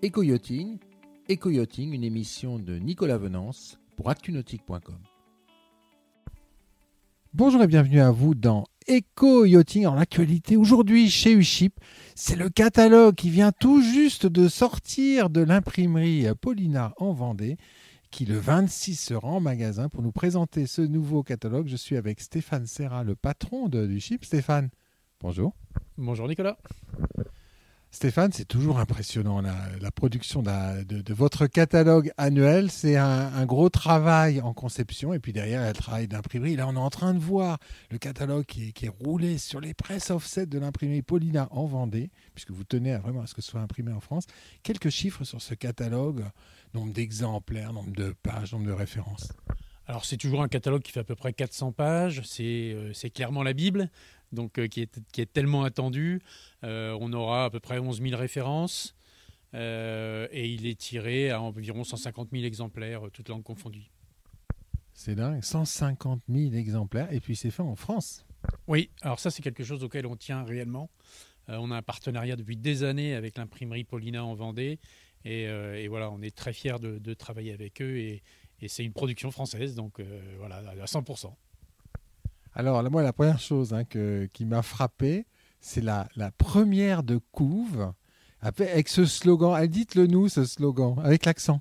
Éco-yachting, une émission de Nicolas Venance pour actunautique.com. Bonjour et bienvenue à vous dans Éco-yachting. En l'actualité, aujourd'hui chez Uship, c'est le catalogue qui vient tout juste de sortir de l'imprimerie Paulina en Vendée qui le 26 sera en magasin pour nous présenter ce nouveau catalogue. Je suis avec Stéphane Serra, le patron de, du Chip. Stéphane, bonjour. Bonjour Nicolas. Stéphane, c'est toujours impressionnant la, production de, votre catalogue annuel. C'est un, gros travail en conception et puis derrière, le travail d'imprimerie. Là, on est en train de voir le catalogue qui est, roulé sur les presses offset de l'imprimerie Paulina en Vendée, puisque vous tenez à vraiment à ce que ce soit imprimé en France. Quelques chiffres sur ce catalogue, nombre d'exemplaires, nombre de pages, nombre de références. Alors c'est toujours un catalogue qui fait à peu près 400 pages, c'est euh, clairement la Bible donc euh, qui, est, qui, est, tellement attendu. Euh, on aura à peu près 11 000 références euh, et il est tiré à environ 150 000 exemplaires, toutes langues confondues. C'est dingue, 150 000 exemplaires et puis c'est fait en France. Oui, alors ça c'est quelque chose auquel on tient réellement. on a un partenariat depuis des années avec l'imprimerie Paulina en Vendée et, voilà, on est très fiers de, travailler avec eux et, et c'est une production française, donc voilà, à 100%. Alors, moi, la première chose hein, qui m'a frappé, c'est la, première de couve avec ce slogan. Dites-le nous, ce slogan, avec l'accent.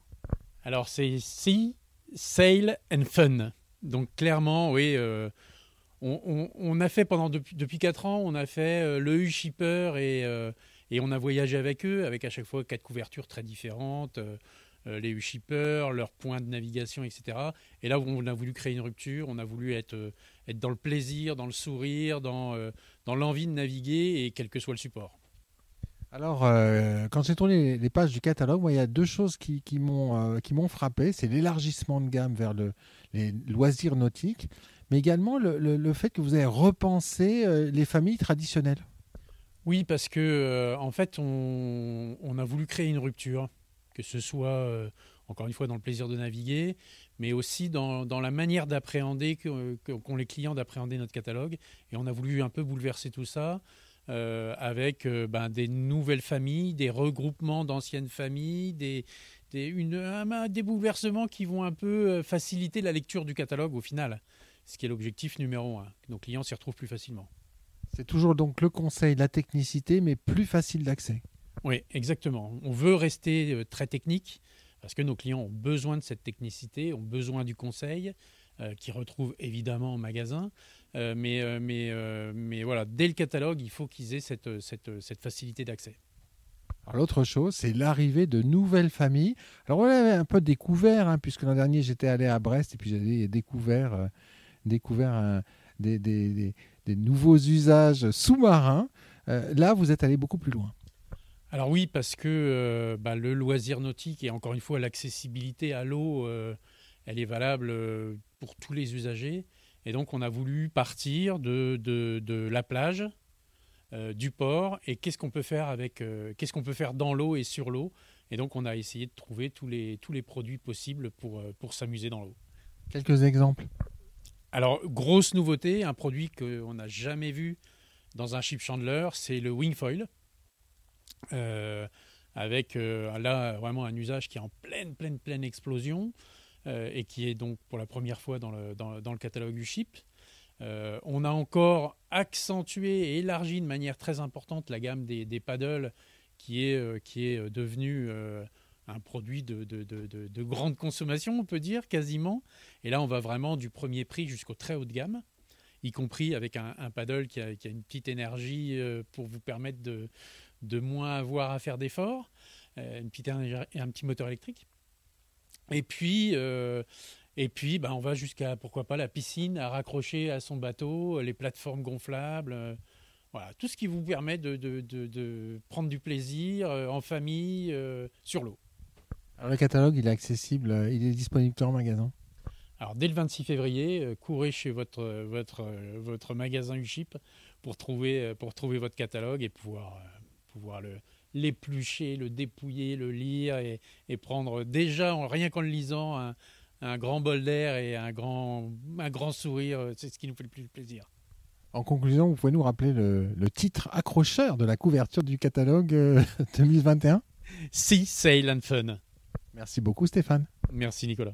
Alors, c'est Sea, Sail and Fun. Donc, clairement, oui. Euh, on, a fait pendant depuis, depuis 4 ans, on a fait euh, le U-Shipper et, euh, et, on a voyagé avec eux, avec à chaque fois quatre couvertures très différentes. Euh, les shippers, leurs points de navigation, etc. Et là, on a voulu créer une rupture, on a voulu être, euh, être dans le plaisir, dans le sourire, dans, euh, dans l'envie de niviguer, et quel que soit le support. Alors, quand j'ai tourné les pages du catalogue, moi, il y a deux choses qui, qui m'ont frappé. C'est l'élargissement de gamme vers le, les loisirs nautiques, mais également le, le, fait que vous avez repensé les familles traditionnelles. Oui, parce que en fait, on, on, a voulu créer une rupture que ce soit, euh, encore une fois, dans le plaisir de naviguer, mais aussi dans, la manière d'appréhender, qu'ont les clients d'appréhender notre catalogue. Et on a voulu un peu bouleverser tout ça. Euh, avec euh, ben, des nouvelles familles, des regroupements d'anciennes familles, des, bouleversements qui vont un peu faciliter la lecture du catalogue au final, ce qui est l'objectif numéro un. Que nos clients s'y retrouvent plus facilement. C'est toujours donc le conseil, la technicité, mais plus facile d'accès. Oui, exactement. On veut rester euh, très technique parce que nos clients ont besoin de cette technicité, ont besoin du conseil, euh, qu'ils retrouvent évidemment en magasin. Euh, mais, mais, voilà, dès le catalogue, il faut qu'ils aient cette, cette, facilité d'accès. L'autre chose, c'est l'arrivée de nouvelles familles. Alors, on avait un peu découvert, hein, puisque l'an dernier, j'étais allé à Brest et puis j'avais découvert, découvert des, des, nouveaux usages sous-marins. là, vous êtes allé beaucoup plus loin. Alors oui, parce que euh, bah, le loisir nautique et encore une fois l'accessibilité à l'eau, euh, elle est valable euh, pour tous les usagers. Et donc on a voulu partir de, de, la plage, du port, et qu'est-ce qu'on peut faire avec, qu'est-ce qu'on peut faire dans l'eau et sur l'eau? Et donc on a essayé de trouver tous les, tous les produits possibles pour, pour s'amuser dans l'eau. Quelques exemples? Alors grosse nouveauté, un produit qu'on n'a jamais vu dans un chip chandler, c'est le wing foil. Euh, avec euh, là vraiment un usage qui est en pleine, pleine, pleine explosion euh, et qui est donc pour la première fois dans le, dans, le catalogue du chip. on a encore accentué et élargi de manière très importante la gamme des, des paddles qui est, qui est devenu un produit de, de, de, grande consommation, on peut dire, quasiment. Et là, on va vraiment du premier prix jusqu'au très haut de gamme, y compris avec un, paddle qui a, qui a, une petite énergie pour vous permettre de, de moins avoir à faire d'efforts, euh, une petite et un petit moteur électrique. Et puis, euh, et puis bah, on va jusqu'à, pourquoi pas, la piscine à raccrocher à son bateau, les plateformes gonflables. Euh, voilà, tout ce qui vous permet de, de, prendre du plaisir en famille sur l'eau. Alors le catalogue, il est accessible, il est disponible en magasin? Alors dès le 26 février, courez chez votre, votre, votre magasin Uship pour trouver, pour trouver votre catalogue et pouvoir pouvoir le, l'éplucher, le dépouiller, le lire et, prendre déjà, rien qu'en le lisant, un, grand bol d'air et un grand, un grand sourire. C'est ce qui nous fait le plus plaisir. En conclusion, vous pouvez nous rappeler le, titre accrocheur de la couverture du catalogue 2021 euh, Sea, Sail and Fun. Merci beaucoup Stéphane. Merci Nicolas.